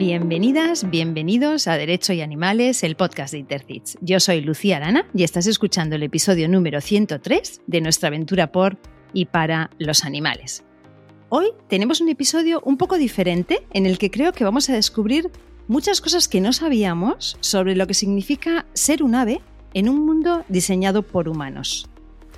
Bienvenidas, bienvenidos a Derecho y Animales, el podcast de Intercits. Yo soy Lucía Arana y estás escuchando el episodio número 103 de nuestra aventura por y para los animales. Hoy tenemos un episodio un poco diferente en el que creo que vamos a descubrir muchas cosas que no sabíamos sobre lo que significa ser un ave en un mundo diseñado por humanos.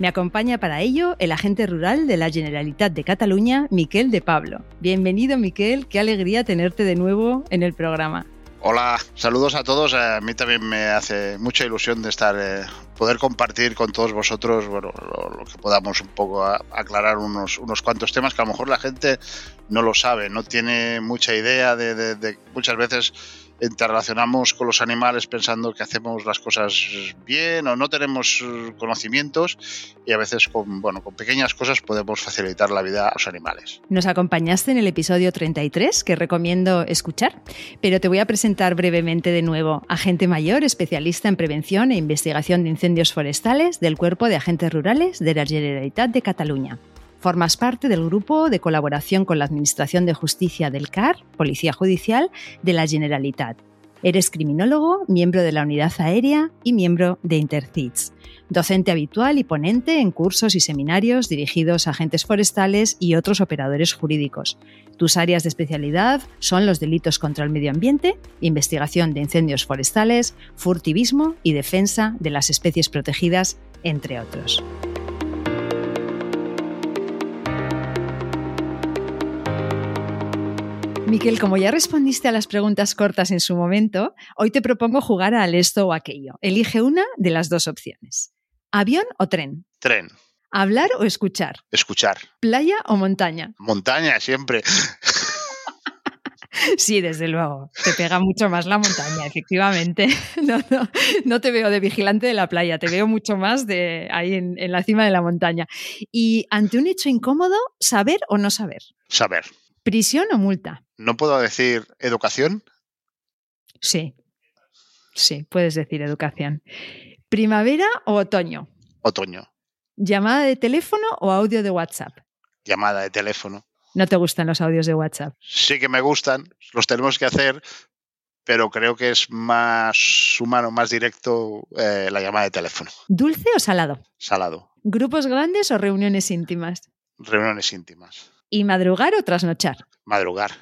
Me acompaña para ello el agente rural de la Generalitat de Cataluña, Miquel de Pablo. Bienvenido, Miquel, qué alegría tenerte de nuevo en el programa. Hola, saludos a todos. A mí también me hace mucha ilusión de estar, eh, poder compartir con todos vosotros, lo, que podamos un poco aclarar unos, unos cuantos temas que a lo mejor la gente no lo sabe, no tiene mucha idea de, de muchas veces interrelacionamos con los animales pensando que hacemos las cosas bien o no tenemos conocimientos y a veces con, bueno, con pequeñas cosas podemos facilitar la vida a los animales. Nos acompañaste en el episodio 33 que recomiendo escuchar, pero te voy a presentar brevemente de nuevo. Agente mayor, especialista en prevención e investigación de incendios forestales del Cuerpo de Agentes Rurales de la Generalitat de Cataluña. Formas parte del grupo de colaboración con la Administración de Justicia del CAR, Policía Judicial, de la Generalitat. Eres criminólogo, miembro de la Unidad Aérea y miembro de Intercits. Docente habitual y ponente en cursos y seminarios dirigidos a agentes forestales y otros operadores jurídicos. Tus áreas de especialidad son los delitos contra el medio ambiente, investigación de incendios forestales, furtivismo y defensa de las especies protegidas, entre otros. Miquel, como ya respondiste a las preguntas cortas en su momento, hoy te propongo jugar al esto o aquello. Elige una de las dos opciones. ¿Avión o tren? Tren. ¿Hablar o escuchar? Escuchar. ¿Playa o montaña? Montaña, siempre. Sí, desde luego. Te pega mucho más la montaña, efectivamente. No, no, no, te veo de vigilante de la playa, te veo mucho más de ahí en, en la cima de la montaña. Y ante un hecho incómodo, ¿saber o no saber? Saber. ¿Prisión o multa? ¿No puedo decir educación? Sí, sí, puedes decir educación. ¿Primavera o otoño? Otoño. ¿Llamada de teléfono o audio de WhatsApp? Llamada de teléfono. ¿No te gustan los audios de WhatsApp? Sí que me gustan, los tenemos que hacer, pero creo que es más humano, más directo eh, la llamada de teléfono. ¿Dulce o salado? Salado. ¿Grupos grandes o reuniones íntimas? Reuniones íntimas. ¿Y madrugar o trasnochar? Madrugar.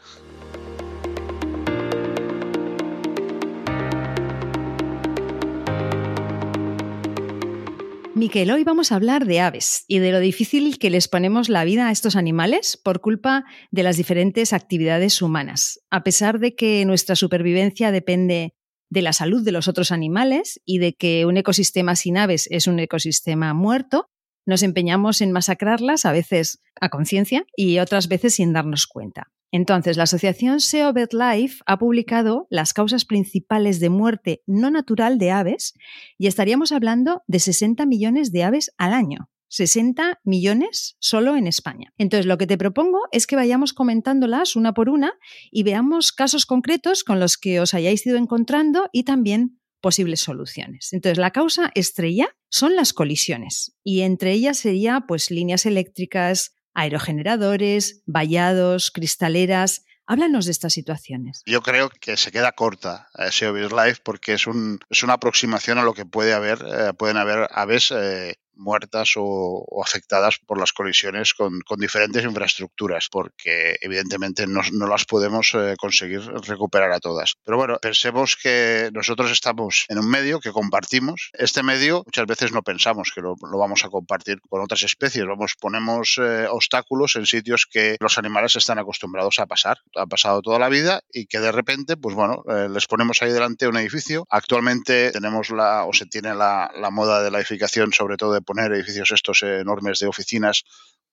Miquel, hoy vamos a hablar de aves y de lo difícil que les ponemos la vida a estos animales por culpa de las diferentes actividades humanas. A pesar de que nuestra supervivencia depende de la salud de los otros animales y de que un ecosistema sin aves es un ecosistema muerto, nos empeñamos en masacrarlas, a veces a conciencia y otras veces sin darnos cuenta. Entonces, la asociación SEO Life ha publicado las causas principales de muerte no natural de aves y estaríamos hablando de 60 millones de aves al año. 60 millones solo en España. Entonces, lo que te propongo es que vayamos comentándolas una por una y veamos casos concretos con los que os hayáis ido encontrando y también posibles soluciones. Entonces, la causa estrella son las colisiones y entre ellas sería pues líneas eléctricas, aerogeneradores, vallados, cristaleras. Háblanos de estas situaciones. Yo creo que se queda corta SEO Life porque es, un, es una aproximación a lo que puede haber, eh, pueden haber aves eh, muertas o, afectadas por las colisiones con, diferentes infraestructuras, porque evidentemente no, las podemos eh, conseguir recuperar a todas. Pero bueno, pensemos que nosotros estamos en un medio que compartimos. Este medio muchas veces no pensamos que lo, vamos a compartir con otras especies. Vamos, ponemos eh, obstáculos en sitios que los animales están acostumbrados a pasar. Han pasado toda la vida y que de repente, pues bueno, eh, les ponemos ahí delante un edificio. Actualmente tenemos la, o se tiene la, la moda de la edificación, sobre todo de poner edificios estos enormes de oficinas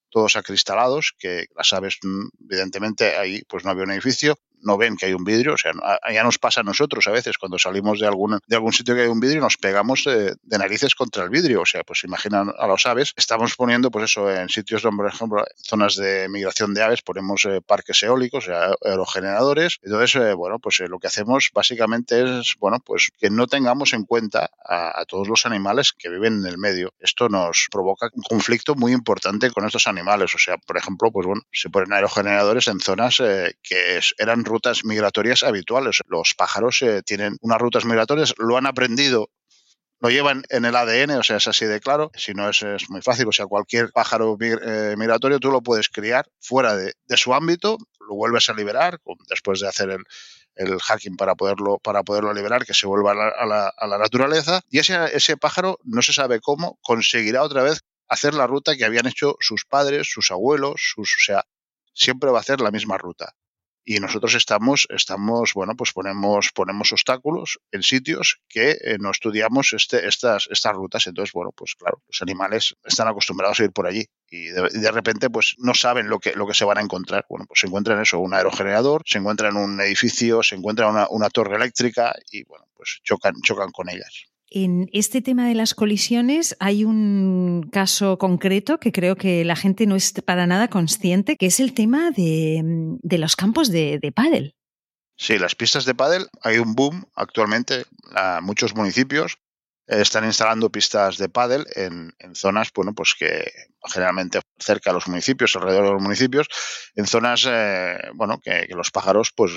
todos acristalados, que las aves, mm, evidentemente, ahí pues no había un edificio, no ven que hay un vidrio, o sea, ya nos pasa a nosotros a veces cuando salimos de algún, de algún sitio que hay un vidrio nos pegamos de, narices contra el vidrio, o sea, pues imaginan a los aves, estamos poniendo pues eso en sitios donde, por ejemplo, zonas de migración de aves, ponemos eh, parques eólicos, o sea, aerogeneradores, entonces, eh, bueno, pues eh, lo que hacemos básicamente es, bueno, pues que no tengamos en cuenta a, a, todos los animales que viven en el medio. Esto nos provoca un conflicto muy importante con estos animales, o sea, por ejemplo, pues bueno, se ponen aerogeneradores en zonas que eran rutas migratorias habituales. Los pájaros eh, tienen unas rutas migratorias, lo han aprendido lo llevan en el ADN, o sea, es así de claro. Si no, es, muy fácil. O sea, cualquier pájaro eh, migratorio tú lo puedes criar fuera de, su ámbito, lo vuelves a liberar después de hacer el, hacking para poderlo, para poderlo liberar, que se vuelva a la, a la, naturaleza. Y ese, ese pájaro, no se sabe cómo, conseguirá otra vez hacer la ruta que habían hecho sus padres, sus abuelos, sus, o sea, siempre va a hacer la misma ruta y nosotros estamos, estamos, bueno, pues ponemos, ponemos obstáculos en sitios que eh, no estudiamos este, estas, estas rutas. Entonces, bueno, pues claro, los animales están acostumbrados a ir por allí y de, repente pues no saben lo que, lo que se van a encontrar. Bueno, pues se encuentran eso, un aerogenerador, se encuentran un edificio, se encuentran una, una torre eléctrica y bueno, pues chocan, chocan con ellas. En este tema de las colisiones hay un caso concreto que creo que la gente no es para nada consciente, que es el tema de, los campos de, de pádel. Sí, las pistas de pádel, hay un boom actualmente. A muchos municipios están instalando pistas de pádel en, zonas, bueno, pues que generalmente cerca de los municipios, alrededor de los municipios, en zonas, eh, bueno, que, que, los pájaros, pues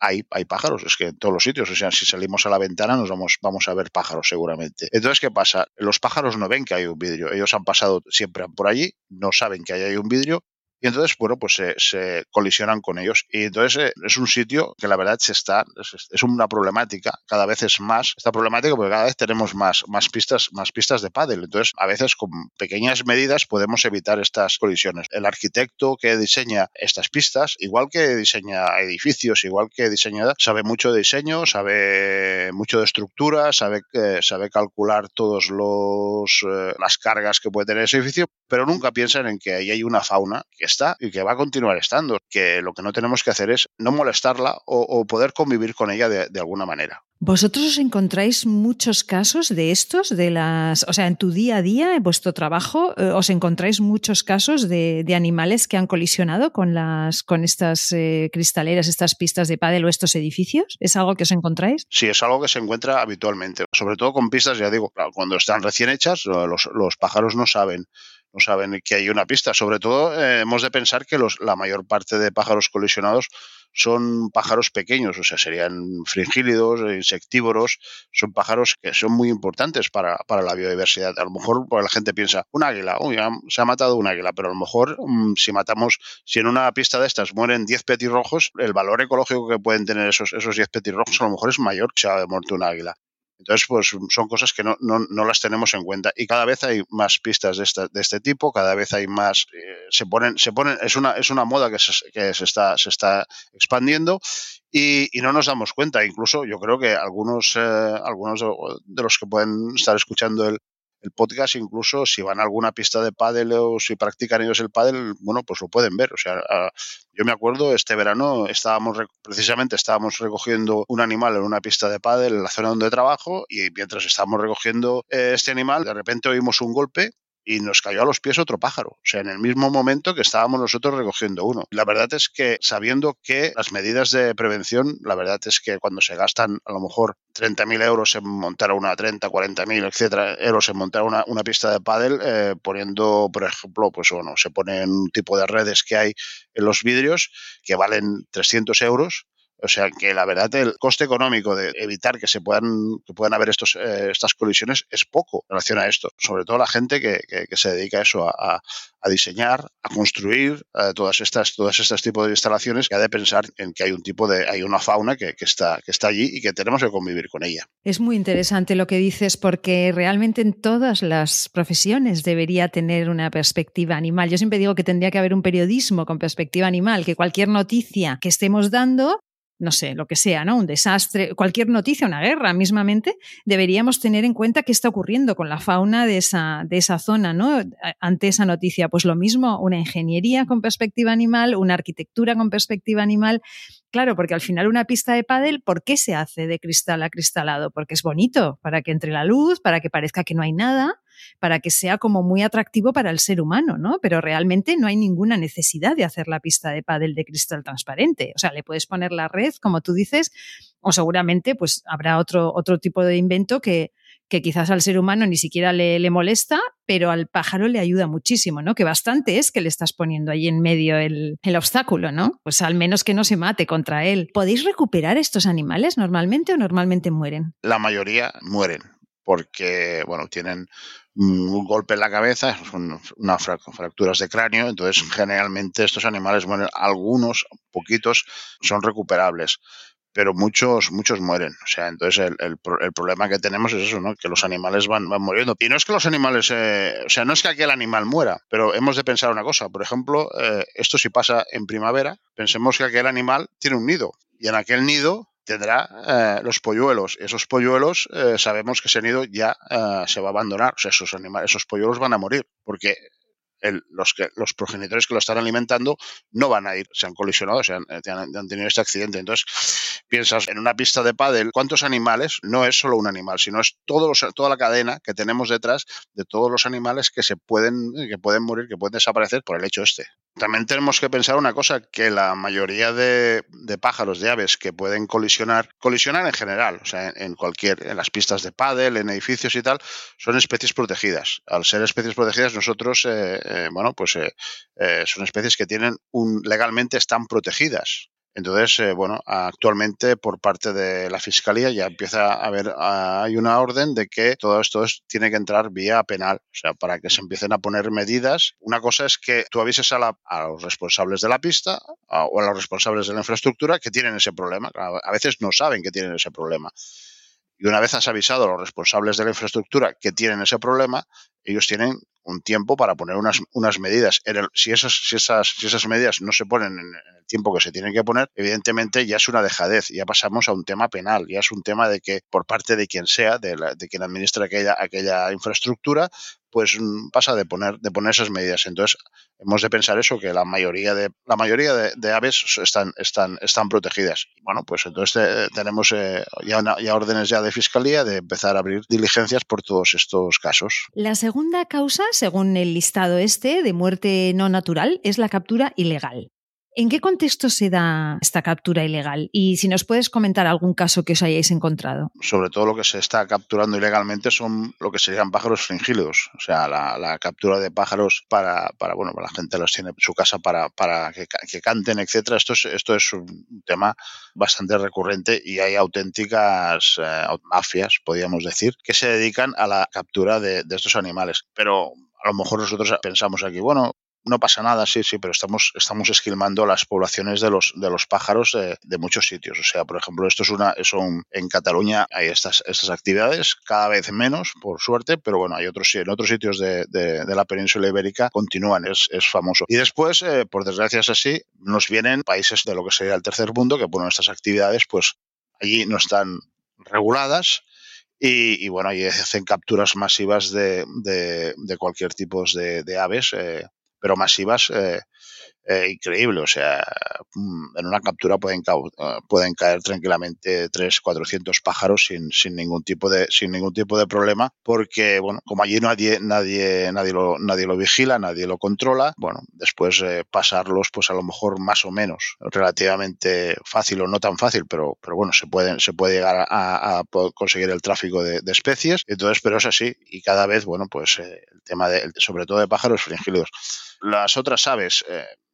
hay, hay pájaros, es que en todos los sitios, o sea, si salimos a la ventana nos vamos, vamos a ver pájaros seguramente. Entonces, ¿qué pasa? Los pájaros no ven que hay un vidrio, ellos han pasado siempre por allí, no saben que hay un vidrio y entonces, bueno, pues se, colisionan con ellos. Y entonces eh, es un sitio que la verdad se está, es, una problemática, cada vez es más esta problemática porque cada vez tenemos más, más, pistas, más pistas de pádel. Entonces, a veces con pequeñas medidas podemos evitar estas colisiones. El arquitecto que diseña estas pistas, igual que diseña edificios, igual que diseña, sabe mucho de diseño, sabe mucho de estructura, sabe, eh, sabe calcular todos los eh, las cargas que puede tener ese edificio, pero nunca piensan en que ahí hay una fauna que está y que va a continuar estando, que lo que no tenemos que hacer es no molestarla o, poder convivir con ella de, alguna manera. ¿Vosotros os encontráis muchos casos de estos, de las, o sea, en tu día a día, en vuestro trabajo, eh, os encontráis muchos casos de, animales que han colisionado con las, con estas eh, cristaleras, estas pistas de pádel o estos edificios? ¿Es algo que os encontráis? Sí, es algo que se encuentra habitualmente, sobre todo con pistas, ya digo, cuando están recién hechas, los, los pájaros no saben no saben que hay una pista. Sobre todo, eh, hemos de pensar que los, la mayor parte de pájaros colisionados son pájaros pequeños, o sea, serían fringílidos, insectívoros, son pájaros que son muy importantes para, la biodiversidad. A lo mejor pues, la gente piensa, un águila, se ha matado un águila, pero a lo mejor mm, si matamos, si en una pista de estas mueren 10 petirrojos, el valor ecológico que pueden tener esos, esos 10 petirrojos a lo mejor es mayor que si ha muerto un águila. Entonces, pues son cosas que no, no, no, las tenemos en cuenta. Y cada vez hay más pistas de, esta, de este tipo, cada vez hay más, eh, se ponen, se ponen, es una, es una moda que se, que se está, se está expandiendo y, y, no nos damos cuenta. Incluso yo creo que algunos, eh, algunos de los que pueden estar escuchando el, el podcast, incluso si van a alguna pista de pádel o si practican ellos el pádel, bueno, pues lo pueden ver. O sea, yo me acuerdo, este verano estábamos, precisamente estábamos recogiendo un animal en una pista de pádel en la zona donde trabajo y mientras estábamos recogiendo eh, este animal, de repente oímos un golpe y nos cayó a los pies otro pájaro, o sea, en el mismo momento que estábamos nosotros recogiendo uno. La verdad es que sabiendo que las medidas de prevención, la verdad es que cuando se gastan a lo mejor 30.000 euros en montar una 30, 40.000, etcétera, euros en montar una, una pista de pádel, eh, poniendo, por ejemplo, pues bueno, se ponen un tipo de redes que hay en los vidrios que valen 300 euros, o sea que la verdad el coste económico de evitar que se puedan, que puedan haber estos, eh, estas colisiones es poco en relación a esto. Sobre todo la gente que, se dedica a eso, a, diseñar, a construir eh, todas estas, todas estas tipos de instalaciones, que ha de pensar en que hay un tipo de, hay una fauna que, está, que está allí y que tenemos que convivir con ella. Es muy interesante lo que dices porque realmente en todas las profesiones debería tener una perspectiva animal. Yo siempre digo que tendría que haber un periodismo con perspectiva animal, que cualquier noticia que estemos dando no sé, lo que sea, ¿no? Un desastre, cualquier noticia, una guerra mismamente, deberíamos tener en cuenta qué está ocurriendo con la fauna de esa, de esa zona, ¿no? Ante esa noticia, pues lo mismo, una ingeniería con perspectiva animal, una arquitectura con perspectiva animal. Claro, porque al final una pista de pádel, ¿por qué se hace de cristal a cristalado? Porque es bonito, para que entre la luz, para que parezca que no hay nada, para que sea como muy atractivo para el ser humano, ¿no? Pero realmente no hay ninguna necesidad de hacer la pista de pádel de cristal transparente. O sea, le puedes poner la red, como tú dices, o seguramente pues habrá otro, otro tipo de invento que, que quizás al ser humano ni siquiera le, le, molesta, pero al pájaro le ayuda muchísimo, ¿no? Que bastante es que le estás poniendo ahí en medio el, el obstáculo, ¿no? Pues al menos que no se mate contra él. ¿Podéis recuperar estos animales normalmente o normalmente mueren? La mayoría mueren porque, bueno, tienen un golpe en la cabeza, unas fracturas de cráneo, entonces generalmente estos animales mueren, algunos, poquitos, son recuperables pero muchos, muchos mueren. O sea, entonces el, el, problema que tenemos es eso, ¿no? Que los animales van, van muriendo. Y no es que los animales, eh, o sea, no es que aquel animal muera, pero hemos de pensar una cosa. Por ejemplo, eh, esto si pasa en primavera, pensemos que aquel animal tiene un nido y en aquel nido tendrá eh, los polluelos. Esos polluelos sabemos que ese nido ya se va a abandonar. O sea, esos animales, esos polluelos van a morir porque los, que, los progenitores que lo están alimentando no van a ir, se han colisionado, se han, han, tenido este accidente. Entonces, piensas en una pista de pádel, ¿cuántos animales? No es solo un animal, sino es todos toda la cadena que tenemos detrás de todos los animales que se pueden, que pueden morir, que pueden desaparecer por el hecho este. También tenemos que pensar una cosa, que la mayoría de, pájaros, de aves que pueden colisionar, colisionar en general, o sea, en, cualquier, en las pistas de pádel, en edificios y tal, son especies protegidas. Al ser especies protegidas, nosotros, eh, eh, bueno, pues eh, son especies que tienen un, legalmente están protegidas. Entonces, eh, bueno, actualmente por parte de la Fiscalía ya empieza a haber, hay una orden de que todo esto tiene que entrar vía penal, o sea, para que se empiecen a poner medidas. Una cosa es que tú avises a, a los responsables de la pista o a los responsables de la infraestructura que tienen ese problema. A veces no saben que tienen ese problema. Y una vez has avisado a los responsables de la infraestructura que tienen ese problema, ellos tienen un tiempo para poner unas, unas medidas. si, esas, si, esas, si esas medidas no se ponen en el tiempo que se tienen que poner, evidentemente ya es una dejadez, ya pasamos a un tema penal, ya es un tema de que por parte de quien sea, de, de quien administra aquella, aquella infraestructura, pues mm, pasa de poner, de poner esas medidas. Entonces, hemos de pensar eso, que la mayoría de, la mayoría de, aves están, están, están protegidas. Bueno, pues entonces eh, tenemos eh, ya, ya, órdenes ya de fiscalía de empezar a abrir diligencias por todos estos casos. La segunda causa, según el listado este de muerte no natural, es la captura ilegal. ¿En qué contexto se da esta captura ilegal? Y si nos puedes comentar algún caso que os hayáis encontrado. Sobre todo lo que se está capturando ilegalmente son lo que serían pájaros fringílidos, o sea, la, captura de pájaros para, para, bueno, la gente los tiene en su casa para, para que, canten, etcétera. Esto es, esto es un tema bastante recurrente y hay auténticas eh, mafias, podríamos decir, que se dedican a la captura de, de estos animales. Pero a lo mejor nosotros pensamos aquí, bueno, no pasa nada, sí, sí, pero estamos, estamos esquilmando las poblaciones de los, de los pájaros de, muchos sitios. O sea, por ejemplo, esto es una, es en Cataluña hay estas, estas actividades, cada vez menos, por suerte, pero bueno, hay otros, en otros sitios de, de, la península ibérica continúan, es, es famoso. Y después, eh, por desgracia es así, nos vienen países de lo que sería el tercer mundo, que ponen estas actividades, pues allí no están reguladas y, bueno, ahí hacen capturas masivas de, de, cualquier tipo de, de aves, eh, pero masivas eh, eh, increíble. O sea, mm, en una captura pueden, eh, pueden caer tranquilamente 300, 400 pájaros sin, sin, ningún tipo de, sin ningún tipo de problema, porque, bueno, como allí nadie, nadie, nadie, lo, nadie lo vigila, nadie lo controla, bueno, después eh, pasarlos, pues a lo mejor más o menos relativamente fácil o no tan fácil, pero, pero bueno, se, pueden, se puede llegar a, conseguir el tráfico de, especies. Entonces, pero es así y cada vez, bueno, pues el tema de, sobre todo de pájaros fringílidos. Las otras aves,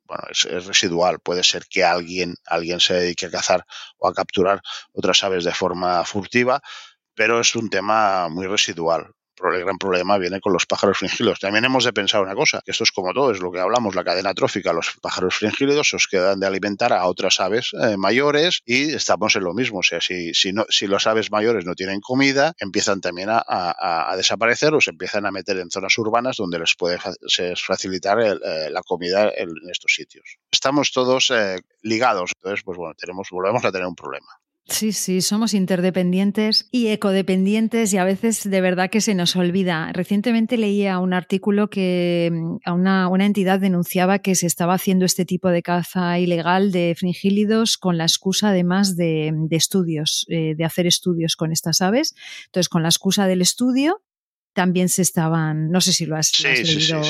bueno, es, residual. Puede ser que alguien, alguien se dedique a cazar o a capturar otras aves de forma furtiva, pero es un tema muy residual el gran problema viene con los pájaros fringílidos. También hemos de pensar una cosa, que esto es como todo, es lo que hablamos, la cadena trófica, los pájaros fringílidos se os quedan de alimentar a otras aves eh, mayores y estamos en lo mismo. O sea, si, si, no, si las aves mayores no tienen comida, empiezan también a, desaparecer o se empiezan a meter en zonas urbanas donde les puede facilitar eh, la comida en, estos sitios. Estamos todos eh, ligados, entonces, pues bueno, tenemos, volvemos a tener un problema. Sí, sí, somos interdependientes y ecodependientes y a veces de verdad que se nos olvida. Recientemente leía un artículo que mm, a una, una, entidad denunciaba que se estaba haciendo este tipo de caza ilegal de fringílidos con la excusa además de, de estudios, eh, de hacer estudios con estas aves. Entonces, con la excusa del estudio, también se estaban, no sé si lo has, leído,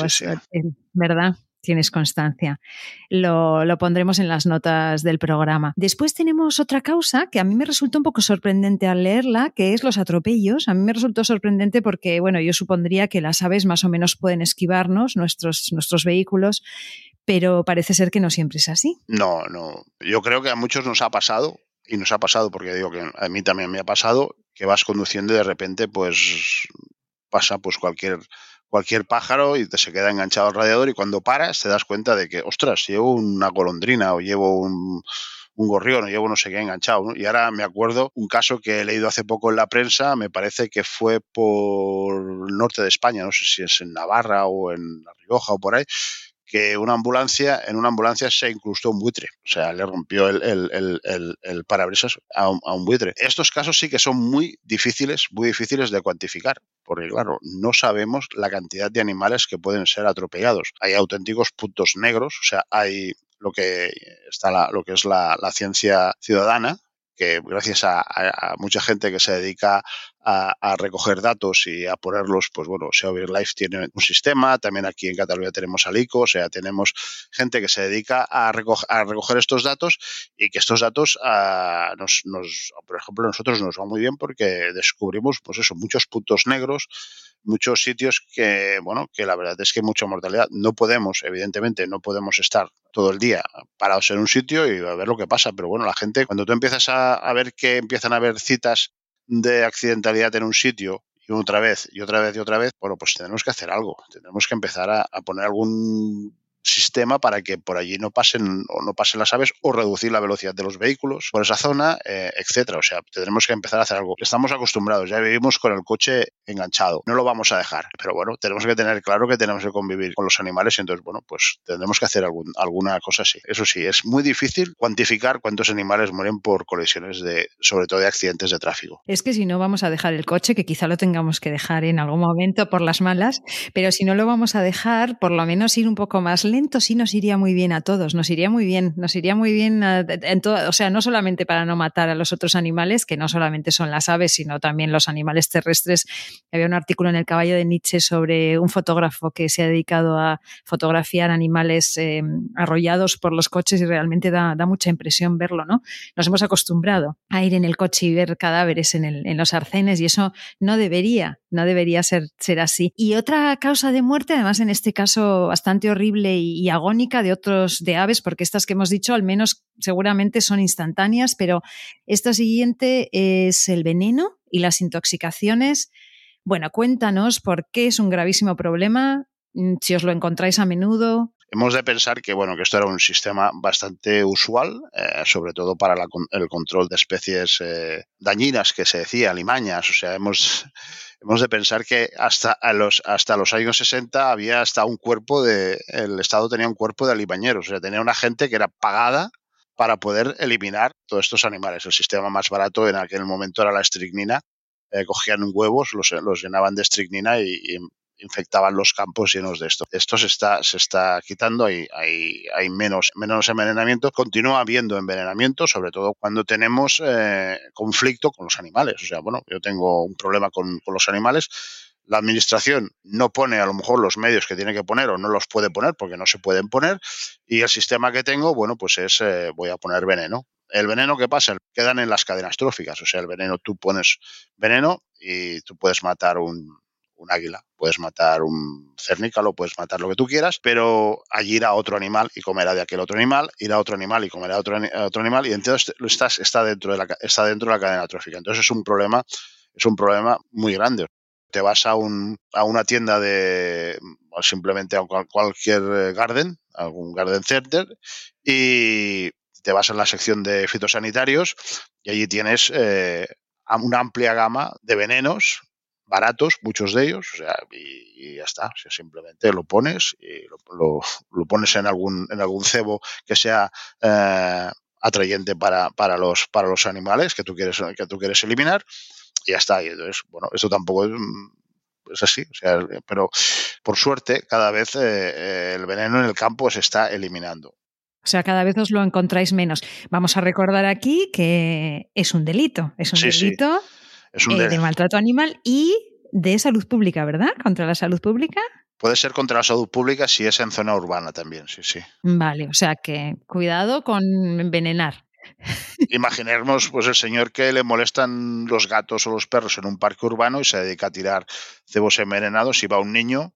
¿verdad? Tienes constancia. Lo, lo, pondremos en las notas del programa. Después tenemos otra causa que a mí me resultó un poco sorprendente al leerla, que es los atropellos. A mí me resultó sorprendente porque, bueno, yo supondría que las aves más o menos pueden esquivarnos, nuestros, nuestros vehículos, pero parece ser que no siempre es así. No, no. Yo creo que a muchos nos ha pasado, y nos ha pasado porque digo que a mí también me ha pasado, que vas conduciendo y de repente pues pasa pues cualquier cualquier pájaro y te se queda enganchado al radiador y cuando paras te das cuenta de que, ostras, llevo una golondrina o llevo un, gorrión o llevo no sé qué enganchado. Y ahora me acuerdo un caso que he leído hace poco en la prensa, me parece que fue por el norte de España, no sé si es en Navarra o en La Rioja o por ahí, que una ambulancia, en una ambulancia se incrustó un buitre, o sea, le rompió el, el, el, el parabrisas a un, buitre. Estos casos sí que son muy difíciles, muy difíciles de cuantificar, porque claro, no sabemos la cantidad de animales que pueden ser atropellados. Hay auténticos puntos negros, o sea, hay lo que está la, lo que es la, ciencia ciudadana, que gracias a, a, a, mucha gente que se dedica a, recoger datos y a ponerlos, pues bueno, Sea Life tiene un sistema, también aquí en Cataluña tenemos Alico, o sea, tenemos gente que se dedica a, recoger, estos datos y que estos datos nos, nos, por ejemplo, a nosotros nos va muy bien porque descubrimos, pues eso, muchos puntos negros, muchos sitios que, bueno, que la verdad es que hay mucha mortalidad. No podemos, evidentemente, no podemos estar todo el día parados en un sitio y a ver lo que pasa, pero bueno, la gente, cuando tú empiezas a, a ver que empiezan a haber citas de accidentalidad en un sitio y otra vez y otra vez y otra vez, bueno, pues tenemos que hacer algo. Tenemos que empezar a, a poner algún sistema para que por allí no pasen o no pasen las aves o reducir la velocidad de los vehículos por esa zona, eh, etcétera. O sea, tendremos que empezar a hacer algo. Estamos acostumbrados, ya vivimos con el coche enganchado, no lo vamos a dejar, pero bueno, tenemos que tener claro que tenemos que convivir con los animales y entonces, bueno, pues tendremos que hacer alguna cosa así. Eso sí, es muy difícil cuantificar cuántos animales mueren por colisiones de, sobre todo de accidentes de tráfico. Es que si no vamos a dejar el coche, que quizá lo tengamos que dejar en algún momento por las malas, pero si no lo vamos a dejar, por lo menos ir un poco más lento sí nos iría muy bien a todos, nos iría muy bien, nos iría muy bien en todo, o sea, no solamente para no matar a los otros animales, que no solamente son las aves, sino también los animales terrestres. Había un artículo en el caballo de Nietzsche sobre un fotógrafo que se ha dedicado a fotografiar animales eh, arrollados por los coches y realmente da, mucha impresión verlo, ¿no? Nos hemos acostumbrado a ir en el coche y ver cadáveres en los arcenes y eso no debería, no debería ser, ser así. Y otra causa de muerte, además en este caso bastante horrible y, agónica de otros de aves, porque estas que hemos dicho al menos seguramente son instantáneas, pero esta siguiente es el veneno y las intoxicaciones. Bueno, cuéntanos por qué es un gravísimo problema, si os lo encontráis a menudo, hemos de pensar que bueno que esto era un sistema bastante usual eh, sobre todo para el control de especies eh, dañinas que se decía limañas o sea hemos hemos de pensar que hasta los hasta los años 60 había hasta un cuerpo de el estado tenía un cuerpo de alimañeros o sea tenía una gente que era pagada para poder eliminar todos estos animales. El sistema más barato en aquel momento era la estricnina eh, cogían huevos los, llenaban de estricnina y infectaban los campos llenos de esto. Esto se está, se está quitando, hay, hay, hay menos, menos envenenamiento. Continúa habiendo envenenamiento, sobre todo cuando tenemos eh, conflicto con los animales. O sea, bueno, yo tengo un problema con, con los animales, la administración no pone a lo mejor los medios que tiene que poner o no los puede poner porque no se pueden poner y el sistema que tengo, bueno, pues es eh, voy a poner veneno. El veneno que pasa, quedan en las cadenas tróficas, o sea, el veneno tú pones veneno y tú puedes matar un, un águila, puedes matar un cernícalo, puedes matar lo que tú quieras, pero allí irá otro animal y comerá de aquel otro animal, irá otro animal y comerá otro, otro animal, y entonces estás, está, dentro de la, está dentro de la cadena trófica. Entonces es un problema, es un problema muy grande. Te vas a, un, a una tienda de simplemente a cualquier garden, algún garden center, y te vas en la sección de fitosanitarios y allí tienes eh, una amplia gama de venenos baratos, muchos de ellos, o sea, y, y ya está. O sea, simplemente lo pones y lo, lo, lo, pones en algún, en algún cebo que sea eh, atrayente para, para, los, para los animales que tú quieres, que tú quieres eliminar y ya está. Y entonces, bueno, esto tampoco es, es así, o sea, pero por suerte cada vez eh, el veneno en el campo se está eliminando. O sea, cada vez os lo encontráis menos. Vamos a recordar aquí que es un delito, es un sí, delito. Sí. Es un eh, de maltrato animal y de salud pública, ¿verdad? Contra la salud pública. Puede ser contra la salud pública si es en zona urbana también, sí, sí. Vale, o sea que cuidado con envenenar. Imaginemos pues el señor que le molestan los gatos o los perros en un parque urbano y se dedica a tirar cebos envenenados y va un niño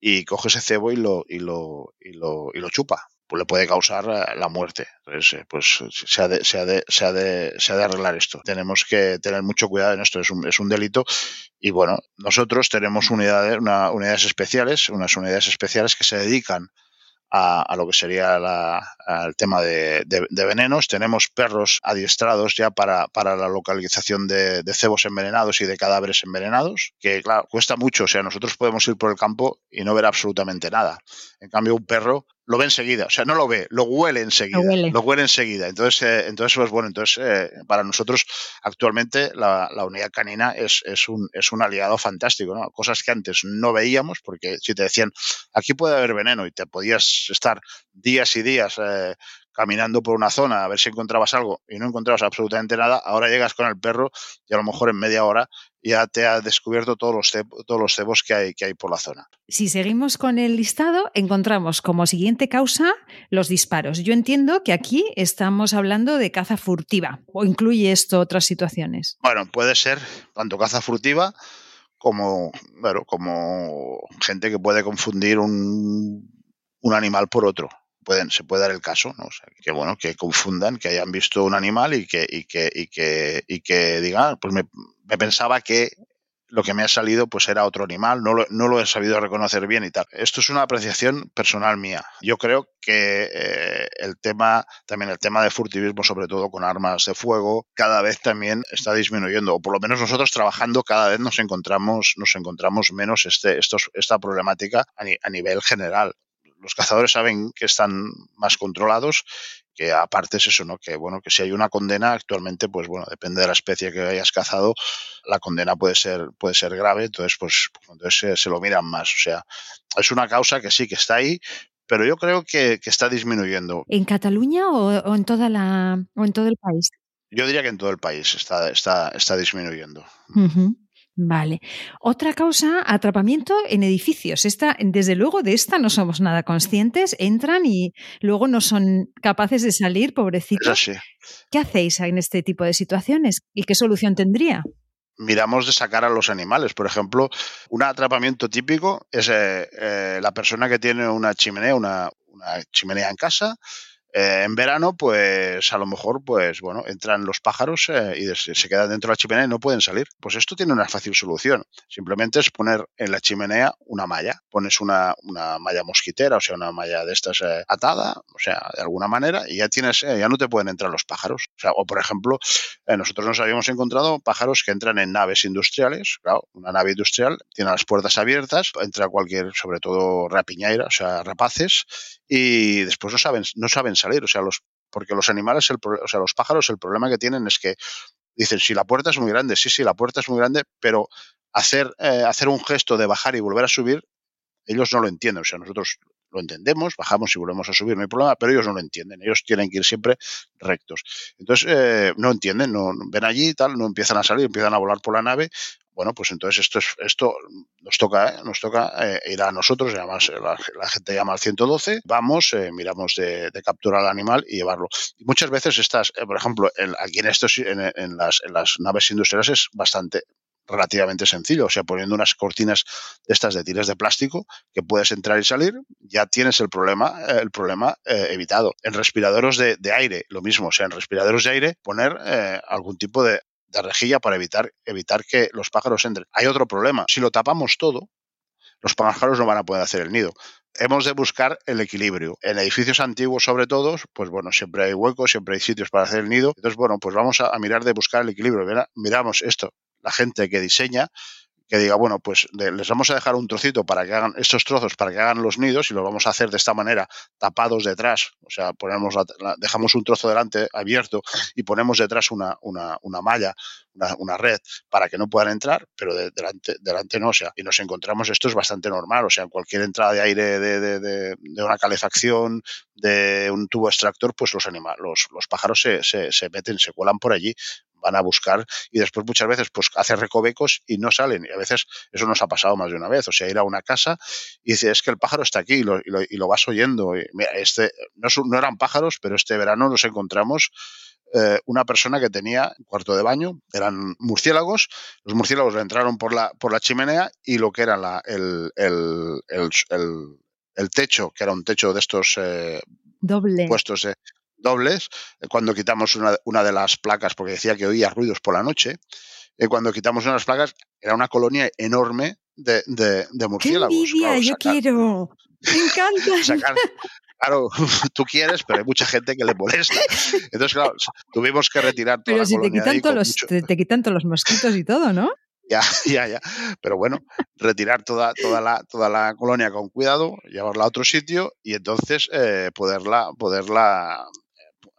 y coge ese cebo y lo, y lo, y lo, y lo chupa. Pues le puede causar eh, la muerte. Eh, pues se ha, de, se, ha de, se, ha de, se ha de arreglar esto. Tenemos que tener mucho cuidado en esto. Es un, es un delito. Y bueno, nosotros tenemos unidades, una, unidades especiales, unas unidades especiales que se dedican a, a, lo que sería el tema de, de, de, venenos. Tenemos perros adiestrados ya para, para la localización de, de, cebos envenenados y de cadáveres envenenados, que claro, cuesta mucho. O sea, nosotros podemos ir por el campo y no ver absolutamente nada. En cambio, un perro lo ve enseguida, o sea, no lo ve, lo huele enseguida, lo huele, lo huele enseguida. Entonces, eh, entonces, pues bueno, entonces eh, para nosotros actualmente la, la unidad canina es, es, un, es un aliado fantástico, ¿no? Cosas que antes no veíamos, porque si te decían, aquí puede haber veneno y te podías estar días y días eh, caminando por una zona a ver si encontrabas algo y no encontrabas absolutamente nada, ahora llegas con el perro y a lo mejor en media hora ya te ha descubierto todos los, cebos, todos los cebos que hay, que hay por la zona. Si seguimos con el listado, encontramos como siguiente causa los disparos. Yo entiendo que aquí estamos hablando de caza furtiva, o incluye esto otras situaciones. Bueno, puede ser tanto caza furtiva como, bueno, como gente que puede confundir un, un animal por otro pueden, se puede dar el caso, ¿no? Que bueno, que confundan, que hayan visto un animal y que, y que, y que, y que digan, pues me, pensaba que lo que me ha salido pues era otro animal, no lo, no lo, he sabido reconocer bien y tal. Esto es una apreciación personal mía. Yo creo que eh, el tema, también el tema de furtivismo, sobre todo con armas de fuego, cada vez también está disminuyendo, o por lo menos nosotros trabajando cada vez nos encontramos, nos encontramos menos este, estos, esta problemática a nivel general los cazadores saben que están más controlados, que aparte es eso, ¿no? Que bueno, que si hay una condena actualmente, pues bueno, depende de la especie que hayas cazado, la condena puede ser, puede ser grave, entonces pues entonces se, se lo miran más. O sea, es una causa que sí que está ahí, pero yo creo que, que está disminuyendo. ¿En Cataluña o, o, en toda la o en todo el país? Yo diría que en todo el país está, está, está disminuyendo. Uh -huh. Vale. Otra causa, atrapamiento en edificios. Esta, desde luego, de esta no somos nada conscientes. Entran y luego no son capaces de salir, pobrecitos. ¿Qué hacéis en este tipo de situaciones y qué solución tendría? miramos de sacar a los animales. Por ejemplo, un atrapamiento típico es eh, eh, la persona que tiene una chimenea, una, una chimenea en casa, eh, en verano, pues a lo mejor, pues bueno, entran los pájaros eh, y se, quedan dentro de la chimenea y no pueden salir. Pues esto tiene una fácil solución. Simplemente es poner en la chimenea una malla. Pones una, una malla mosquitera, o sea, una malla de estas eh, atada, o sea, de alguna manera, y ya tienes, ya no te pueden entrar los pájaros. O sea, o por ejemplo, nosotros nos habíamos encontrado pájaros que entran en naves industriales. Claro, una nave industrial tiene las puertas abiertas, entra cualquier, sobre todo rapiñaira, o sea, rapaces, y después no saben, no saben salir, o sea, los, porque los animales, el, o sea, los pájaros, el problema que tienen es que dicen, si la puerta es muy grande, sí, sí, la puerta es muy grande, pero hacer, eh, hacer un gesto de bajar y volver a subir, ellos no lo entienden, o sea, nosotros lo entendemos, bajamos y volvemos a subir, no hay problema, pero ellos no lo entienden, ellos tienen que ir siempre rectos. Entonces, eh, no entienden, no, ven allí y tal, no empiezan a salir, empiezan a volar por la nave, bueno, pues entonces esto es, esto nos toca, ¿eh? nos toca eh, ir a nosotros, además la, la, gente llama al 112, vamos, eh, miramos de, de, capturar al animal y llevarlo. Muchas veces estas, eh, por ejemplo, en, aquí en estos, en, las, en las naves industriales es bastante relativamente sencillo, o sea, poniendo unas cortinas estas de tiras de plástico que puedes entrar y salir, ya tienes el problema, eh, el problema eh, evitado. En respiradores de, aire, lo mismo, o sea, en respiradores de aire, poner eh, algún tipo de, de rejilla para evitar, evitar que los pájaros entren. Hay otro problema, si lo tapamos todo, los pájaros no van a poder hacer el nido. Hemos de buscar el equilibrio. En edificios antiguos, sobre todo, pues bueno, siempre hay huecos, siempre hay sitios para hacer el nido. Entonces, bueno, pues vamos a, a mirar de buscar el equilibrio. Mira, miramos esto, la gente que diseña, que diga, bueno, pues les vamos a dejar un trocito para que hagan estos trozos, para que hagan los nidos y lo vamos a hacer de esta manera, tapados detrás. O sea, ponemos la, la, dejamos un trozo delante abierto y ponemos detrás una, una, una malla, una, red para que no puedan entrar, pero de, delante, delante no. O sea, y nos encontramos, esto es bastante normal. O sea, cualquier entrada de aire de, de, de, de una calefacción, de un tubo extractor, pues los animales, los, los pájaros se, se, se meten, se cuelan por allí van a buscar y después muchas veces pues hace recovecos y no salen. Y a veces eso nos ha pasado más de una vez. O sea, ir a una casa y dice, es que el pájaro está aquí y lo, y lo, vas oyendo. Y, mira, este, no, no, eran pájaros, pero este verano nos encontramos eh, una persona que tenía un cuarto de baño, eran murciélagos, los murciélagos le entraron por la, por la chimenea y lo que era la, el, el, el, techo, que era un techo de estos eh, Doble. puestos dobles, eh, cuando quitamos una, una, de las placas, porque decía que oía ruidos por la noche, cuando quitamos una de las placas, era una colonia enorme de, de, de murciélagos. ¡Qué envidia! yo quiero. Me encanta. claro, tú quieres, pero hay mucha gente que le molesta. Entonces, claro, tuvimos que retirar toda pero si te quitan, todos los, te, quitan todos los mosquitos y todo, ¿no? Ya, ya, ya. Pero bueno, retirar toda, toda, la, toda la colonia con cuidado, llevarla a otro sitio y entonces eh, poderla, poderla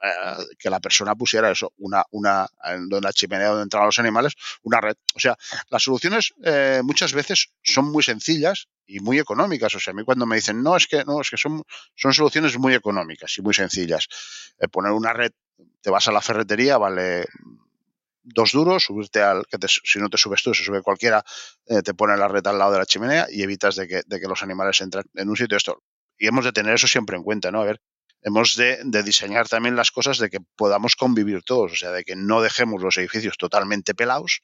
eh, que la persona pusiera eso, una, una, en la chimenea donde entran los animales, una red. O sea, las soluciones eh, muchas veces son muy sencillas y muy económicas. O sea, a mí cuando me dicen, no, es que no, es que son, son soluciones muy económicas y muy sencillas. Eh, poner una red, te vas a la ferretería, vale dos duros, subirte al, que si no te subes tú, se sube cualquiera, te pone la red al lado de la chimenea y evitas de que, de que los animales entren en un sitio esto. Y hemos de tener eso siempre en cuenta, ¿no? A ver, hemos de, diseñar también las cosas de que podamos convivir todos, o sea, de que no dejemos los edificios totalmente pelados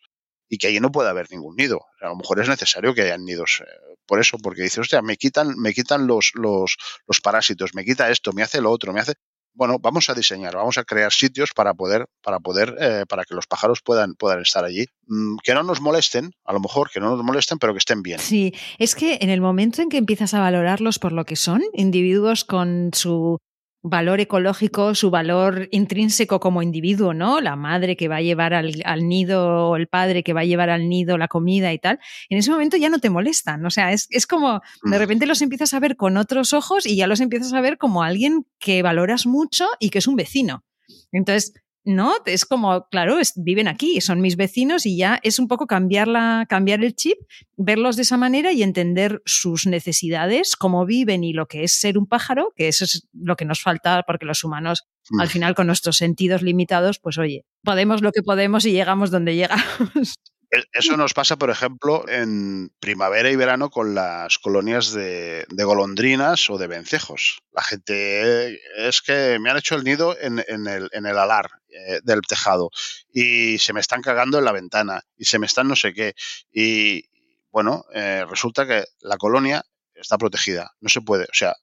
y que allí no pueda haber ningún nido. a lo mejor es necesario que hayan nidos eh, por eso, porque dice, hostia, me quitan, me quitan los, los, los parásitos, me quita esto, me hace lo otro, me hace bueno, vamos a diseñar, vamos a crear sitios para poder, para poder, eh, para que los pájaros puedan, puedan estar allí. Mm, que no nos molesten, a lo mejor que no nos molesten, pero que estén bien. Sí, es que en el momento en que empiezas a valorarlos por lo que son, individuos con su valor ecológico, su valor intrínseco como individuo, ¿no? La madre que va a llevar al, nido o el padre que va a llevar al nido la comida y tal, en ese momento ya no te molestan. O sea, es, es como de mm. repente los empiezas a ver con otros ojos y ya los empiezas a ver como alguien que valoras mucho y que es un vecino. Entonces, ¿no? Es como, claro, viven aquí, son mis vecinos y ya es un poco cambiar, cambiar el chip, verlos de esa manera y entender sus necesidades, cómo viven y lo que es ser un pájaro, que eso es lo que nos falta porque los humanos, al final, con nuestros sentidos limitados, pues oye, podemos lo que podemos y llegamos donde llegamos. E, eso nos pasa, por ejemplo, en primavera y verano con las colonias de, golondrinas o de vencejos. La gente es que me han hecho el nido en, el, en el, alar eh, del tejado y se me están cagando en la ventana y se me están no sé qué. Y bueno, eh, resulta que la colonia está protegida, no se puede. O sea,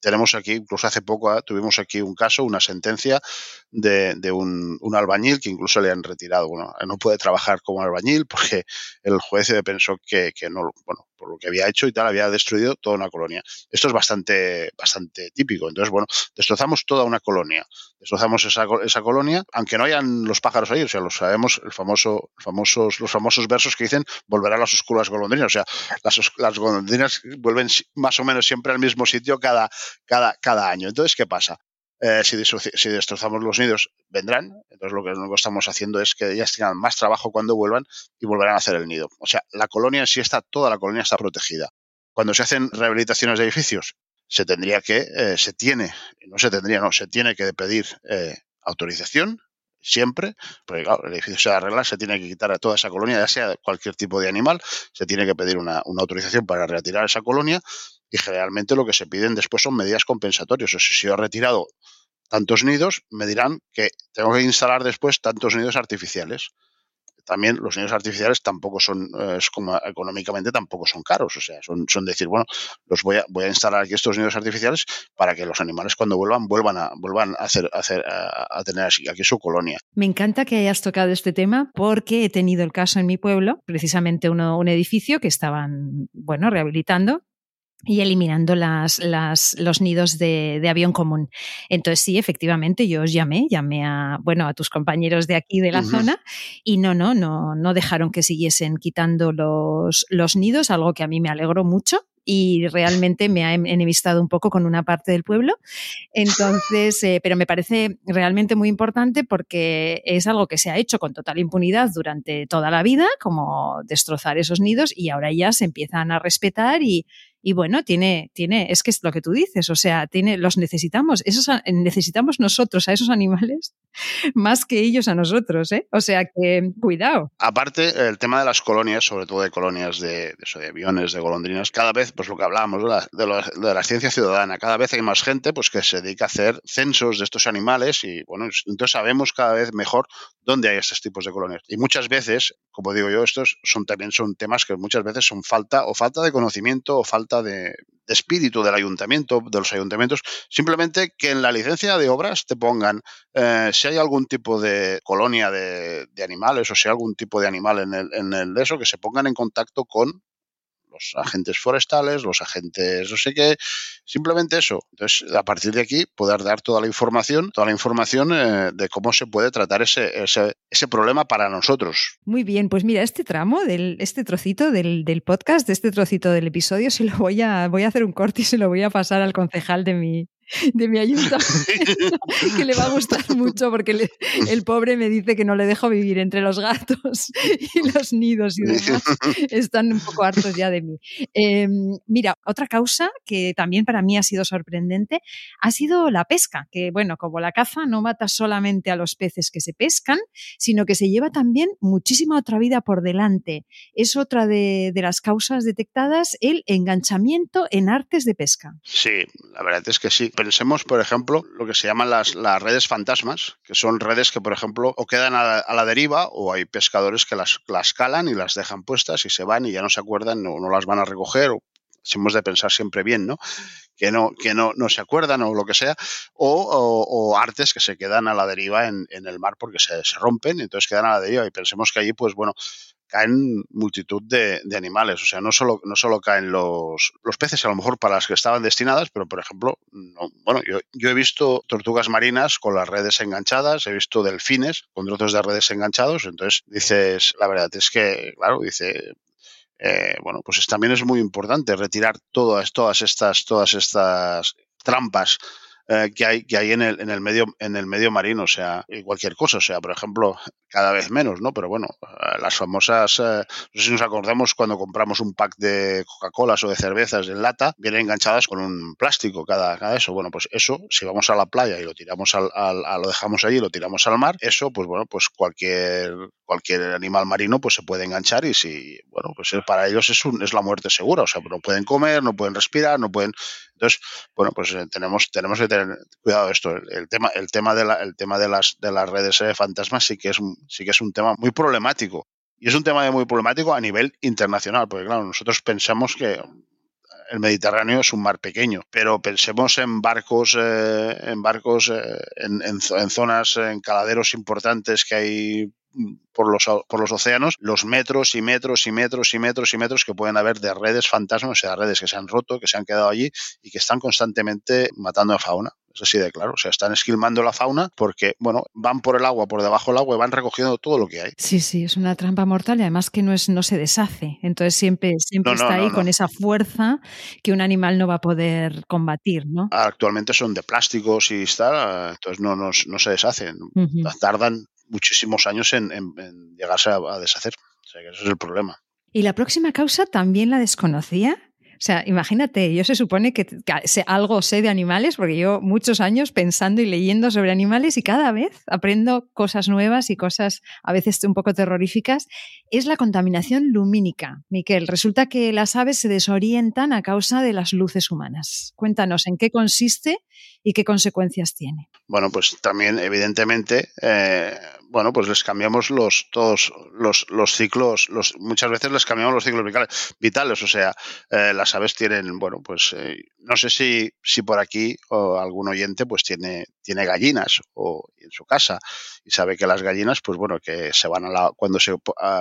tenemos aquí, incluso hace poco ah, tuvimos aquí un caso, una sentencia de, de un, un, albañil que incluso le han retirado. Bueno, no puede trabajar como albañil porque el juez pensó que, que no, bueno, por lo que había hecho y tal, había destruido toda una colonia. Esto es bastante, bastante típico. Entonces, bueno, destrozamos toda una colonia. Destrozamos esa, esa colonia, aunque no hayan los pájaros ahí, o sea, lo sabemos, el famoso, famosos, los famosos versos que dicen volver a las oscuras golondrinas. O sea, las, las golondrinas vuelven más o menos siempre al mismo sitio cada, cada, cada año. Entonces, ¿qué pasa? Eh, si, destrozamos los nidos, vendrán. Entonces lo que, lo que estamos haciendo es que ellas tengan más trabajo cuando vuelvan y volverán a hacer el nido. O sea, la colonia en sí está, toda la colonia está protegida. Cuando se hacen rehabilitaciones de edificios, se tendría que, eh, se tiene, no se tendría, no, se tiene que pedir eh, autorización siempre, porque claro, el edificio se arregla, se tiene que quitar a toda esa colonia, ya sea cualquier tipo de animal, se tiene que pedir una, una autorización para retirar esa colonia y generalmente lo que se piden después son medidas compensatorias. O sea, si yo he retirado tantos nidos, me dirán que tengo que instalar después tantos nidos artificiales. También los nidos artificiales tampoco son, eh, es como económicamente tampoco son caros. O sea, son, son decir, bueno, los voy a, voy a instalar aquí estos nidos artificiales para que los animales cuando vuelvan, vuelvan a, vuelvan a hacer, a, hacer, a, tener aquí su colonia. Me encanta que hayas tocado este tema porque he tenido el caso en mi pueblo, precisamente uno, un edificio que estaban, bueno, rehabilitando y eliminando las, las, los nidos de, de, avión común. Entonces sí, efectivamente, yo os llamé, llamé a, bueno, a tus compañeros de aquí de la zona y no, no, no, no dejaron que siguiesen quitando los, los nidos, algo que a mí me alegró mucho y realmente me ha enemistado un poco con una parte del pueblo. Entonces, eh, pero me parece realmente muy importante porque es algo que se ha hecho con total impunidad durante toda la vida, como destrozar esos nidos y ahora ya se empiezan a respetar y, Y bueno, tiene, tiene, es que es lo que tú dices, o sea, tiene, los necesitamos, esos, necesitamos nosotros a esos animales más que ellos a nosotros, ¿eh? O sea que, cuidado. Aparte, el tema de las colonias, sobre todo de colonias de, de, aviones, de golondrinas, cada vez, pues lo que hablábamos, de la, de, la, ciencia ciudadana, cada vez hay más gente pues que se dedica a hacer censos de estos animales y, bueno, entonces sabemos cada vez mejor dónde hay estos tipos de colonias. Y muchas veces, como digo yo, estos son también son temas que muchas veces son falta o falta de conocimiento o falta de, espíritu del ayuntamiento, de los ayuntamientos, simplemente que en la licencia de obras te pongan eh, si hay algún tipo de colonia de, animales o si hay algún tipo de animal en el, en el de eso, que se pongan en contacto con los agentes forestales, los agentes no sé qué, simplemente eso. Entonces, a partir de aquí, poder dar toda la información, toda la información eh, de cómo se puede tratar ese, ese, ese, problema para nosotros. Muy bien, pues mira, este tramo, del, este trocito del, del, podcast, de este trocito del episodio, se lo voy a, voy a hacer un corte y se lo voy a pasar al concejal de mi, de mi ayuntamiento, que le va a gustar mucho porque el pobre me dice que no le dejo vivir entre los gatos y los nidos y demás. Están un poco hartos ya de mí. Em, mira, otra causa que también para mí ha sido sorprendente ha sido la pesca, que bueno, como la caza no mata solamente a los peces que se pescan, sino que se lleva también muchísima otra vida por delante. Es otra de, de las causas detectadas, el enganchamiento en artes de pesca. Sí, la verdad es que sí pensemos, por ejemplo, lo que se llaman las, las redes fantasmas, que son redes que, por ejemplo, o quedan a la, deriva o hay pescadores que las, las calan y las dejan puestas y se van y ya no se acuerdan o no las van a recoger. O, hemos de pensar siempre bien, ¿no? Que no, que no, no se acuerdan o lo que sea, o, o, artes que se quedan a la deriva en, en el mar porque se, se rompen, entonces quedan a la deriva. Y pensemos que allí, pues bueno, caen multitud de, animales. O sea, no solo, no solo caen los, los, peces, a lo mejor para las que estaban destinadas, pero por ejemplo, bueno, yo, yo, he visto tortugas marinas con las redes enganchadas, he visto delfines con trozos de redes enganchados. Entonces dices, la verdad es que, claro, dice. Eh, bueno, pues también es muy importante retirar todas, todas estas, todas estas trampas eh, que hay, que hay en, el, en, el medio, en el medio marino, o sea, cualquier cosa, o sea, por ejemplo, cada vez menos, ¿no? Pero bueno, eh, las famosas, eh, no sé si nos acordamos cuando compramos un pack de Coca-Colas o de cervezas en lata, vienen enganchadas con un plástico cada, cada eso. Bueno, pues eso, si vamos a la playa y lo tiramos al, al, lo dejamos allí y lo tiramos al mar, eso, pues bueno, pues cualquier, cualquier animal marino pues se puede enganchar y si, bueno, pues para ellos es, un, es la muerte segura, o sea, no pueden comer, no pueden respirar, no pueden, entonces, bueno, pues tenemos, tenemos que tener cuidado esto. El, tema, el tema de la, el tema de las de las redes de fantasmas sí que es sí que es un tema muy problemático. Y es un tema muy problemático a nivel internacional, porque claro, nosotros pensamos que el Mediterráneo es un mar pequeño, pero pensemos en barcos, eh, en barcos, eh, en, en, zonas, en caladeros importantes que hay por los, por los océanos, los metros y metros y metros y metros y metros que pueden haber de redes fantasmas, o sea, redes que se han roto, que se han quedado allí y que están constantemente matando a fauna. Es así de claro. O sea, están esquilmando la fauna porque, bueno, van por el agua, por debajo del agua y van recogiendo todo lo que hay. Sí, sí, es una trampa mortal y además que no, es, no se deshace. Entonces siempre, siempre está ahí con esa fuerza que un animal no va a poder combatir, ¿no? Actualmente son de plásticos y está, entonces no, no, no se deshacen. Tardan muchísimos años en, llegarse a, deshacer. O sea, que ese es el problema. ¿Y la próxima causa también la desconocía? O sea, imagínate, yo se supone que algo sé de animales, porque llevo muchos años pensando y leyendo sobre animales y cada vez aprendo cosas nuevas y cosas a veces un poco terroríficas. Es la contaminación lumínica. Miquel, resulta que las aves se desorientan a causa de las luces humanas. Cuéntanos en qué consiste y qué consecuencias tiene. Bueno, pues también, evidentemente, eh, bueno, pues les cambiamos los todos los, los ciclos, los, muchas veces les cambiamos los ciclos vitales, o sea, eh, las aves tienen, bueno, pues eh, no sé si, si por aquí o algún oyente pues tiene, tiene gallinas o en su casa y sabe que las gallinas, pues bueno, que se van a la, cuando se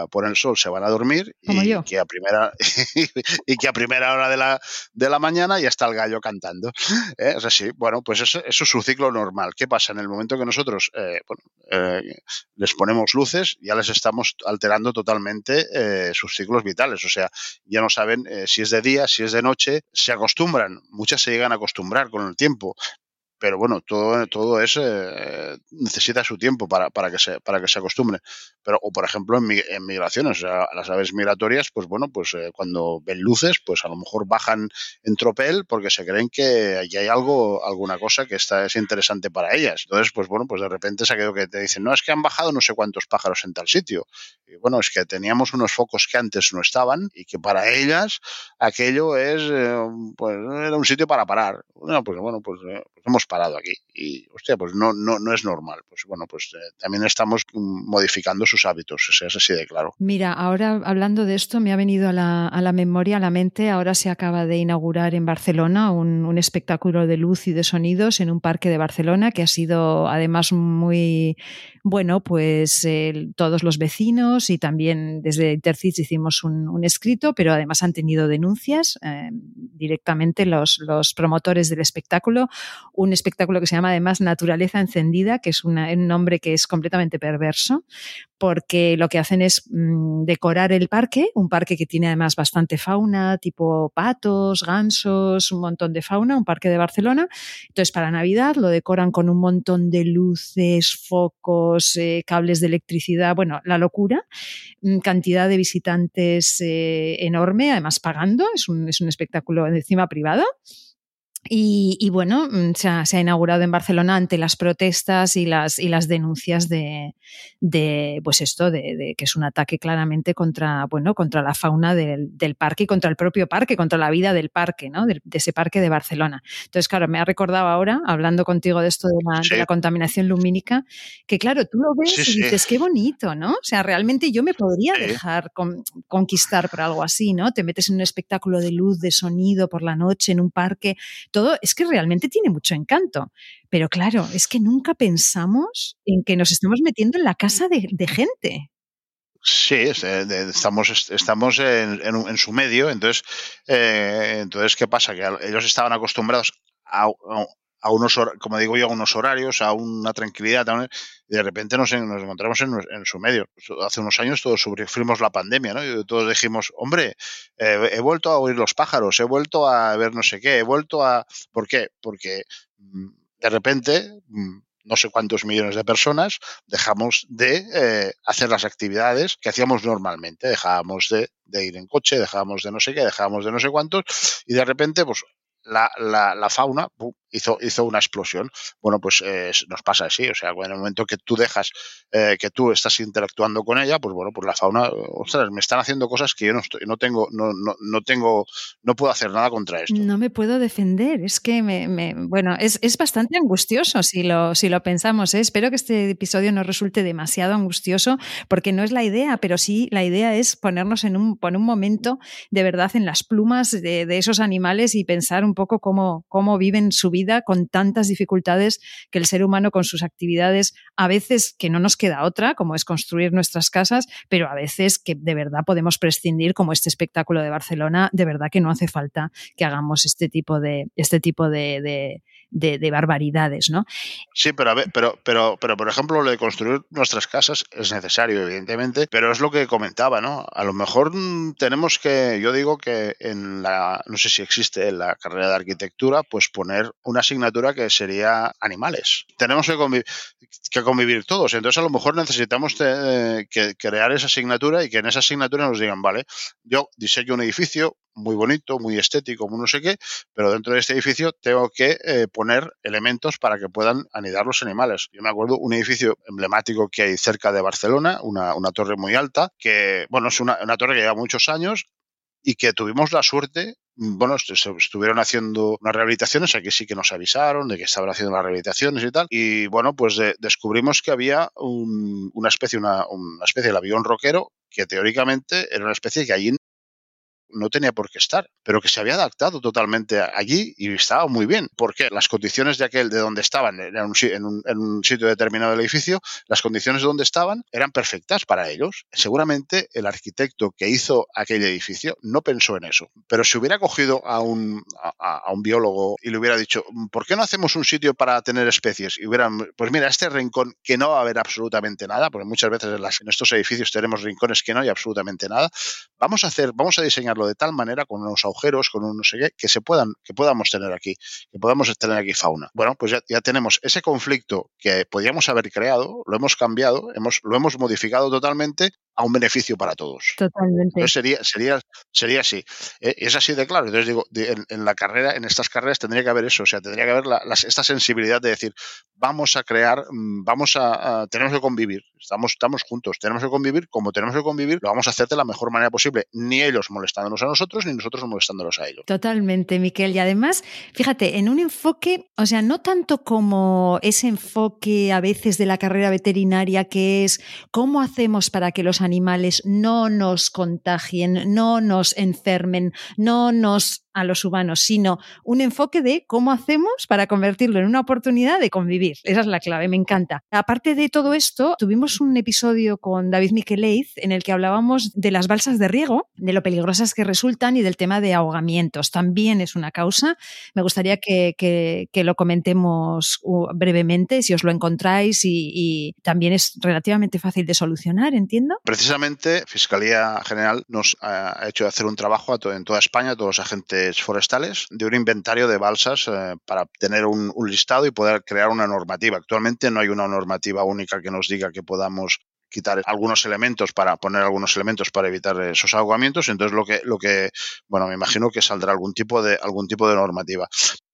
pone el sol se van a dormir y que a primera y que a primera hora de la, de la mañana ya está el gallo cantando. ¿eh? Es así. Bueno, pues eso, es su ciclo normal. ¿Qué pasa? En el momento que nosotros eh, bueno, eh, les ponemos luces, ya les estamos alterando totalmente eh, sus ciclos vitales. O sea, ya no saben si es de día, si es de noche, se acostumbran. Muchas se llegan a acostumbrar con el tiempo, pero bueno, todo, todo es, eh, necesita su tiempo para, para, que se, para que se acostumbre. Pero, o por ejemplo, en, en migraciones, las aves migratorias, pues bueno, pues eh, cuando ven luces, pues a lo mejor bajan en tropel porque se creen que allí hay algo, alguna cosa que está, es interesante para ellas. Entonces, pues bueno, pues de repente se ha quedado que te dicen, no, es que han bajado no sé cuántos pájaros en tal sitio. Y bueno, es que teníamos unos focos que antes no estaban y que para ellas aquello es, eh, pues era un sitio para parar. Bueno, pues bueno, pues, pues hemos parado aquí. Y, hostia, pues no, no, no es normal. Pues bueno, pues eh, también estamos modificando sus hábitos, o sea, es así de claro. Mira, ahora hablando de esto, me ha venido a la, a la memoria, a la mente, ahora se acaba de inaugurar en Barcelona un, espectáculo de luz y de sonidos en un parque de Barcelona que ha sido además muy, bueno, pues todos los vecinos y también desde Intercis hicimos un, un escrito, pero además han tenido denuncias eh, directamente los, los promotores del espectáculo un espectáculo que se llama además Naturaleza Encendida, que es un nombre que es completamente perverso, porque lo que hacen es mmm, decorar el parque, un parque que tiene además bastante fauna, tipo patos, gansos, un montón de fauna, un parque de Barcelona. Entonces, para Navidad lo decoran con un montón de luces, focos, eh, cables de electricidad, bueno, la locura, mm, cantidad de visitantes eh, enorme, además pagando, es un, es un espectáculo encima privado. Y, y, bueno, mm, se ha, se ha, inaugurado en Barcelona ante las protestas y las, y las denuncias de, de pues esto, de, de, que es un ataque claramente contra, bueno, contra la fauna del, del, parque y contra el propio parque, contra la vida del parque, ¿no? De, de, ese parque de Barcelona. Entonces, claro, me ha recordado ahora, hablando contigo de esto de la, sí. de la contaminación lumínica, que claro, tú lo ves sí, y dices, sí. qué bonito, ¿no? O sea, realmente yo me podría dejar con, conquistar por algo así, ¿no? Te metes en un espectáculo de luz, de sonido por la noche, en un parque todo es que realmente tiene mucho encanto. Pero claro, es que nunca pensamos en que nos estamos metiendo en la casa de, gente. Sí, estamos, estamos en, en, en, su medio, entonces, eh, entonces, ¿qué pasa? Que ellos estaban acostumbrados a, a unos, como digo yo, a unos horarios, a una tranquilidad, y de repente nos, encontramos en, su medio. Hace unos años todos sufrimos la pandemia, ¿no? Y todos dijimos, hombre, eh, he vuelto a oír los pájaros, he vuelto a ver no sé qué, he vuelto a... ¿Por qué? Porque mm, de repente mm, no sé cuántos millones de personas dejamos de eh, hacer las actividades que hacíamos normalmente. Dejábamos de, de, ir en coche, dejábamos de no sé qué, dejábamos de no sé cuántos, y de repente, pues la, la, la fauna. Hizo, hizo una explosión. Bueno, pues eh, nos pasa así, o sea, en el momento que tú dejas, eh, que tú estás interactuando con ella, pues bueno, pues la fauna, ostras, me están haciendo cosas que yo no estoy, no tengo, no, no, no tengo, no puedo hacer nada contra esto. No me puedo defender, es que me, me bueno, es, es, bastante angustioso si lo, si lo pensamos, ¿eh? espero que este episodio no resulte demasiado angustioso, porque no es la idea, pero sí la idea es ponernos en un, poner un momento de verdad en las plumas de, de esos animales y pensar un poco cómo, cómo viven su vida con tantas dificultades que el ser humano con sus actividades, a veces que no nos queda otra, como es construir nuestras casas, pero a veces que de verdad podemos prescindir, como este espectáculo de Barcelona, de verdad que no hace falta que hagamos este tipo de, este tipo de, de de, de, barbaridades, ¿no? Sí, pero, a ver, pero, pero, pero por ejemplo, lo de construir nuestras casas es necesario, evidentemente, pero es lo que comentaba, ¿no? A lo mejor tenemos que, yo digo que en la, no sé si existe en la carrera de arquitectura, pues poner una asignatura que sería animales. Tenemos que convivir, que convivir todos, entonces a lo mejor necesitamos de, que crear esa asignatura y que en esa asignatura nos digan, vale, yo diseño un edificio, muy bonito, muy estético, muy no sé qué, pero dentro de este edificio tengo que eh, poner elementos para que puedan anidar los animales. Yo me acuerdo un edificio emblemático que hay cerca de Barcelona, una, una torre muy alta, que, bueno, es una, una torre que lleva muchos años y que tuvimos la suerte bueno, estuvieron haciendo unas rehabilitaciones, aquí sí que nos avisaron de que estaban haciendo las rehabilitaciones y tal, y bueno, pues de, descubrimos que había un, una especie, una, una especie del avión roquero que teóricamente era una especie que allí no tenía por qué estar, pero que se había adaptado totalmente allí y estaba muy bien. porque Las condiciones de aquel, de donde estaban, en un, en un, sitio determinado del edificio, las condiciones de donde estaban eran perfectas para ellos. Seguramente el arquitecto que hizo aquel edificio no pensó en eso, pero si hubiera cogido a un, a, un biólogo y le hubiera dicho, ¿por qué no hacemos un sitio para tener especies? Y hubieran, pues mira, este rincón que no va a haber absolutamente nada, porque muchas veces en, en estos edificios tenemos rincones que no hay absolutamente nada, vamos a hacer, vamos a diseñar de tal manera, con unos agujeros, con un no sé qué, que se puedan, que podamos tener aquí, que podamos tener aquí fauna. Bueno, pues ya, ya tenemos ese conflicto que podíamos haber creado, lo hemos cambiado, hemos, lo hemos modificado totalmente a un beneficio para todos. Totalmente. sería, sería, sería así. Eh, es así de claro. Entonces digo, en, la carrera, en estas carreras tendría que haber eso, o sea, tendría que haber esta sensibilidad de decir, vamos a crear, mm, vamos a, tenemos que convivir, estamos, estamos juntos, tenemos que convivir, como tenemos que convivir, lo vamos a hacer de la mejor manera posible, ni ellos molestándonos a nosotros, ni nosotros molestándolos a ellos. Totalmente, Miquel. Y además, fíjate, en un enfoque, o sea, no tanto como ese enfoque a veces de la carrera veterinaria que es cómo hacemos para que los animales no nos contagien, no nos enfermen, no nos a los humanos, sino un enfoque de cómo hacemos para convertirlo en una oportunidad de convivir. Esa es la clave, me encanta. Aparte de todo esto, tuvimos un episodio con David Miqueleiz en el que hablábamos de las balsas de riego, de lo peligrosas que resultan y del tema de ahogamientos. También es una causa. Me gustaría que, lo comentemos uh, brevemente, si os lo encontráis y, también es relativamente fácil de solucionar, entiendo. Precisamente, Fiscalía General nos ha hecho hacer un trabajo en toda España, todos los agentes forestales de un inventario de balsas eh, para tener un, listado y poder crear una normativa. Actualmente no hay una normativa única que nos diga que podamos quitar algunos elementos para poner algunos elementos para evitar esos ahogamientos entonces lo que lo que bueno me imagino que saldrá algún tipo de algún tipo de normativa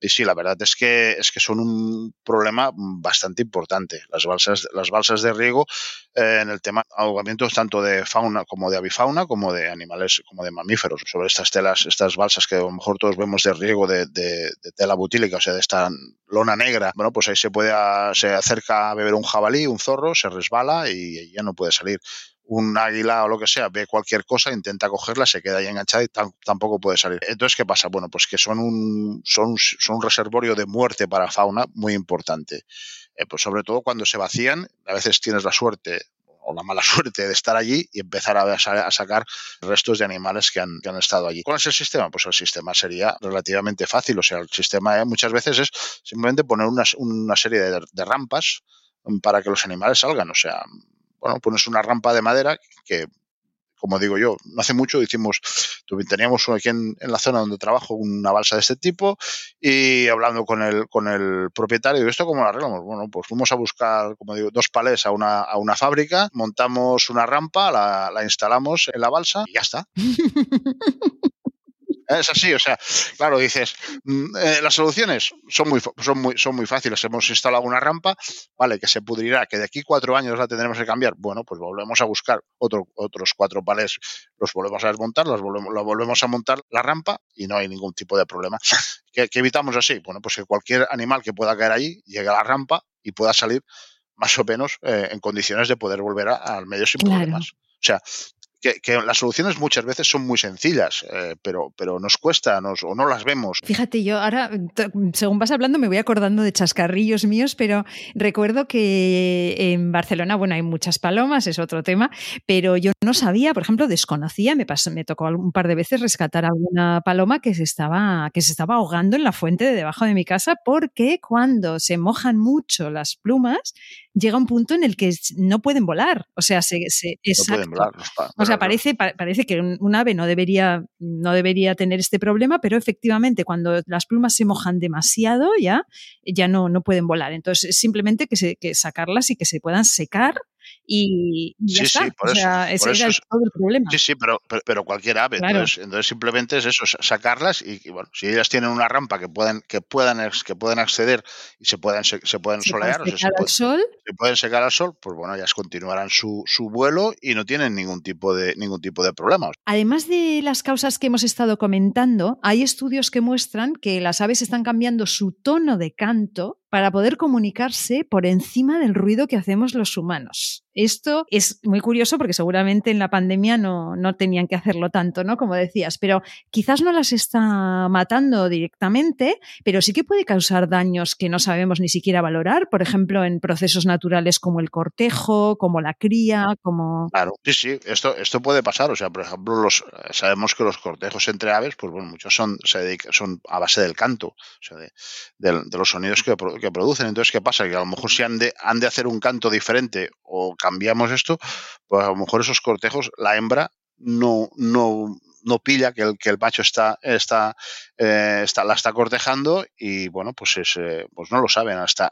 y sí la verdad es que es que son un problema bastante importante las balsas las balsas de riego eh, en el tema ahogamientos tanto de fauna como de avifauna, como de animales, como de mamíferos. Sobre estas telas, estas balsas que a lo mejor todos vemos de riego de, tela butílica, o sea, de esta lona negra, bueno, pues ahí se puede, se acerca a beber un jabalí, un zorro, se resbala y ya no puede salir un águila o lo que sea ve cualquier cosa, intenta cogerla, se queda ahí enganchada y tampoco puede salir. Entonces, ¿qué pasa? Bueno, pues que son un, son, son un reservorio de muerte para fauna muy importante. Eh, pues sobre todo cuando se vacían, a veces tienes la suerte o la mala suerte de estar allí y empezar a, sacar restos de animales que han, estado allí. ¿Cuál es el sistema? Pues el sistema sería relativamente fácil. O sea, el sistema eh, muchas veces es simplemente poner una, serie de, rampas para que los animales salgan. O sea, bueno, pones una rampa de madera que como digo yo, no hace mucho hicimos, teníamos aquí en, la zona donde trabajo una balsa de este tipo y hablando con el, con el propietario, ¿esto cómo lo arreglamos? Bueno, pues fuimos a buscar, como digo, dos palés a una, a una fábrica, montamos una rampa, la, la instalamos en la balsa y ya está. Es así, o sea, claro, dices, mm, eh, las soluciones son muy, son, muy, son muy fáciles. Hemos instalado una rampa, vale, que se pudrirá, que de aquí cuatro años la tendremos que cambiar. Bueno, pues volvemos a buscar otro, otros cuatro palés, los volvemos a desmontar, los volvemos, volvemos a montar la rampa y no hay ningún tipo de problema. ¿Qué, evitamos así? Bueno, pues que cualquier animal que pueda caer allí llegue a la rampa y pueda salir más o menos eh, en condiciones de poder volver al medio sin problemas. O sea, que, las soluciones muchas veces son muy sencillas, eh, pero, pero nos cuesta o no las vemos. Fíjate, yo ahora, según vas hablando, me voy acordando de chascarrillos míos, pero recuerdo que en Barcelona, bueno, hay muchas palomas, es otro tema, pero yo no sabía, por ejemplo, desconocía, me, pasó, me tocó un par de veces rescatar a alguna paloma que se, estaba, que se estaba ahogando en la fuente de debajo de mi casa porque cuando se mojan mucho las plumas, llega un punto en el que no pueden volar. O sea, se, no pueden volar, o sea, parece, parece que un, ave no debería, no debería tener este problema, pero efectivamente cuando las plumas se mojan demasiado ya, ya no, no pueden volar. Entonces, simplemente que, que sacarlas y que se puedan secar y, ya está. por o sea, ese era todo el problema. Sí, sí, pero, pero, cualquier ave. Entonces, simplemente es eso, sacarlas y, bueno, si ellas tienen una rampa que puedan, que puedan, que puedan acceder y se pueden, se, pueden solear, o sea, se, sol. se pueden secar al sol, pues bueno, ellas continuarán su, su vuelo y no tienen ningún tipo de ningún tipo de problemas. Además de las causas que hemos estado comentando, hay estudios que muestran que las aves están cambiando su tono de canto para poder comunicarse por encima del ruido que hacemos los humanos. Esto es muy curioso porque seguramente en la pandemia no, no tenían que hacerlo tanto, ¿no? Como decías, pero quizás no las está matando directamente, pero sí que puede causar daños que no sabemos ni siquiera valorar, por ejemplo, en procesos naturales como el cortejo, como la cría, como... Claro, sí, sí, esto, esto puede pasar. O sea, por ejemplo, los, sabemos que los cortejos entre aves, pues bueno, muchos son, se son a base del canto, o sea, de, de los sonidos que, que producen. Entonces, ¿qué pasa? Que a lo mejor si han de, han de hacer un canto diferente o cambiamos esto, pues a lo mejor esos cortejos, la hembra no, no, no pilla que el, que el macho está, está, eh, está, la está cortejando y bueno, pues es, eh, pues no lo saben hasta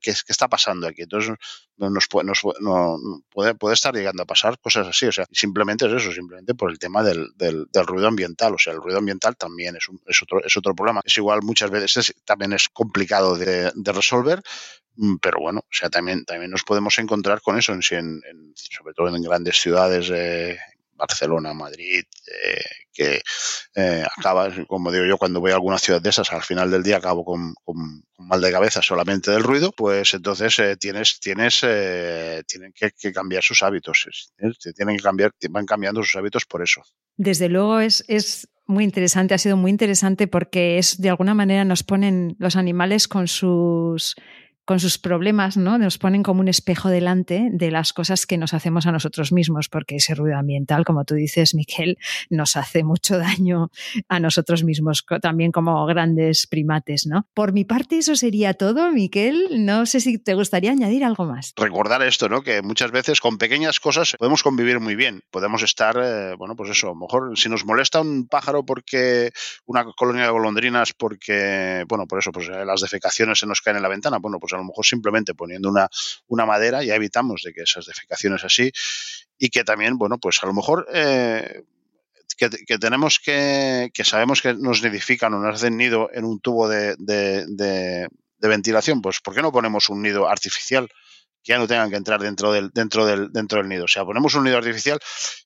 qué, qué, está pasando aquí. Entonces nos, puede, nos no, puede, puede, estar llegando a pasar cosas así. O sea, simplemente es eso, simplemente por el tema del, del, del ruido ambiental. O sea, el ruido ambiental también es, un, es, otro, es otro problema. Es igual muchas veces, también es complicado de, resolver, pero bueno, o sea, también, también nos podemos encontrar con eso, en, en, sobre todo en grandes ciudades, eh, Barcelona, Madrid, eh, que eh, acaba, como digo yo, cuando voy a alguna ciudad de esas, al final del día acabo con, con, mal de cabeza solamente del ruido, pues entonces eh, tienes, tienes, eh, tienen que, que, cambiar sus hábitos, tienen que cambiar, van cambiando sus hábitos por eso. Desde luego es, es muy interesante, ha sido muy interesante porque es de alguna manera nos ponen los animales con sus con sus problemas, ¿no? Nos ponen como un espejo delante de las cosas que nos hacemos a nosotros mismos, porque ese ruido ambiental, como tú dices, Miquel, nos hace mucho daño a nosotros mismos, también como grandes primates, ¿no? Por mi parte, eso sería todo, Miquel. No sé si te gustaría añadir algo más. Recordar esto, ¿no? Que muchas veces con pequeñas cosas podemos convivir muy bien. Podemos estar, eh, bueno, pues eso, a lo mejor si nos molesta un pájaro porque una colonia de golondrinas, porque, bueno, por eso, pues eh, las defecaciones se nos caen en la ventana, bueno, pues a lo mejor simplemente poniendo una, una madera ya evitamos de que esas defecaciones así y que también, bueno, pues a lo mejor eh, que, tenemos que, que sabemos que nos nidifican o nos hacen nido en un tubo de, de, de, de, ventilación, pues ¿por qué no ponemos un nido artificial? que ya no tengan que entrar dentro del, dentro del, dentro del nido. O sea, ponemos un nido artificial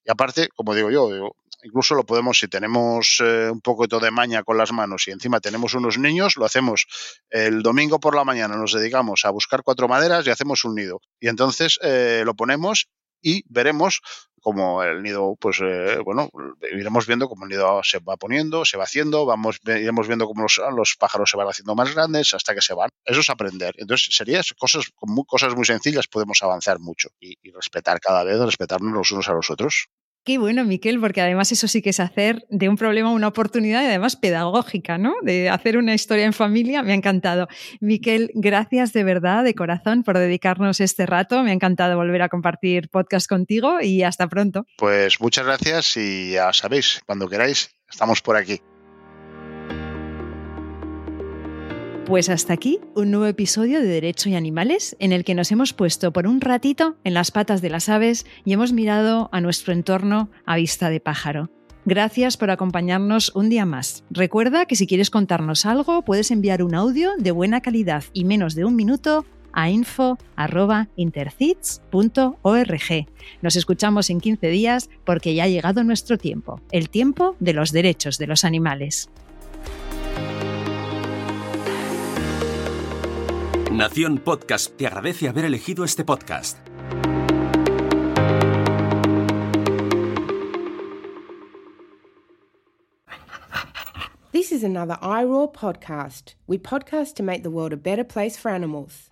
y aparte, como digo yo, digo, incluso lo podemos, si tenemos eh, un poco de maña con las manos y encima tenemos unos niños, lo hacemos el domingo por la mañana, nos dedicamos a buscar cuatro maderas y hacemos un nido. Y entonces eh, lo ponemos y veremos como el nido, pues eh, bueno, iremos viendo cómo el nido se va poniendo, se va haciendo, vamos, iremos viendo cómo los, pájaros se van haciendo más grandes hasta que se van. Eso es aprender. Entonces, sería cosas, muy, cosas muy sencillas podemos avanzar mucho y, y respetar cada vez, respetarnos los unos a los otros. Qué bueno, Miquel, porque además eso sí que es hacer de un problema una oportunidad y además pedagógica, ¿no? De hacer una historia en familia. Me ha encantado. Miquel, gracias de verdad, de corazón, por dedicarnos este rato. Me ha encantado volver a compartir podcast contigo y hasta pronto. Pues muchas gracias y ya sabéis, cuando queráis, estamos por aquí. Pues hasta aquí un nuevo episodio de Derecho y Animales en el que nos hemos puesto por un ratito en las patas de las aves y hemos mirado a nuestro entorno a vista de pájaro. Gracias por acompañarnos un día más. Recuerda que si quieres contarnos algo puedes enviar un audio de buena calidad y menos de un minuto a info.intercits.org. Nos escuchamos en 15 días porque ya ha llegado nuestro tiempo, el tiempo de los derechos de los animales. Nación Podcast te agradece haber elegido este podcast. This is another iRaw podcast. We podcast to make the world a better place for animals.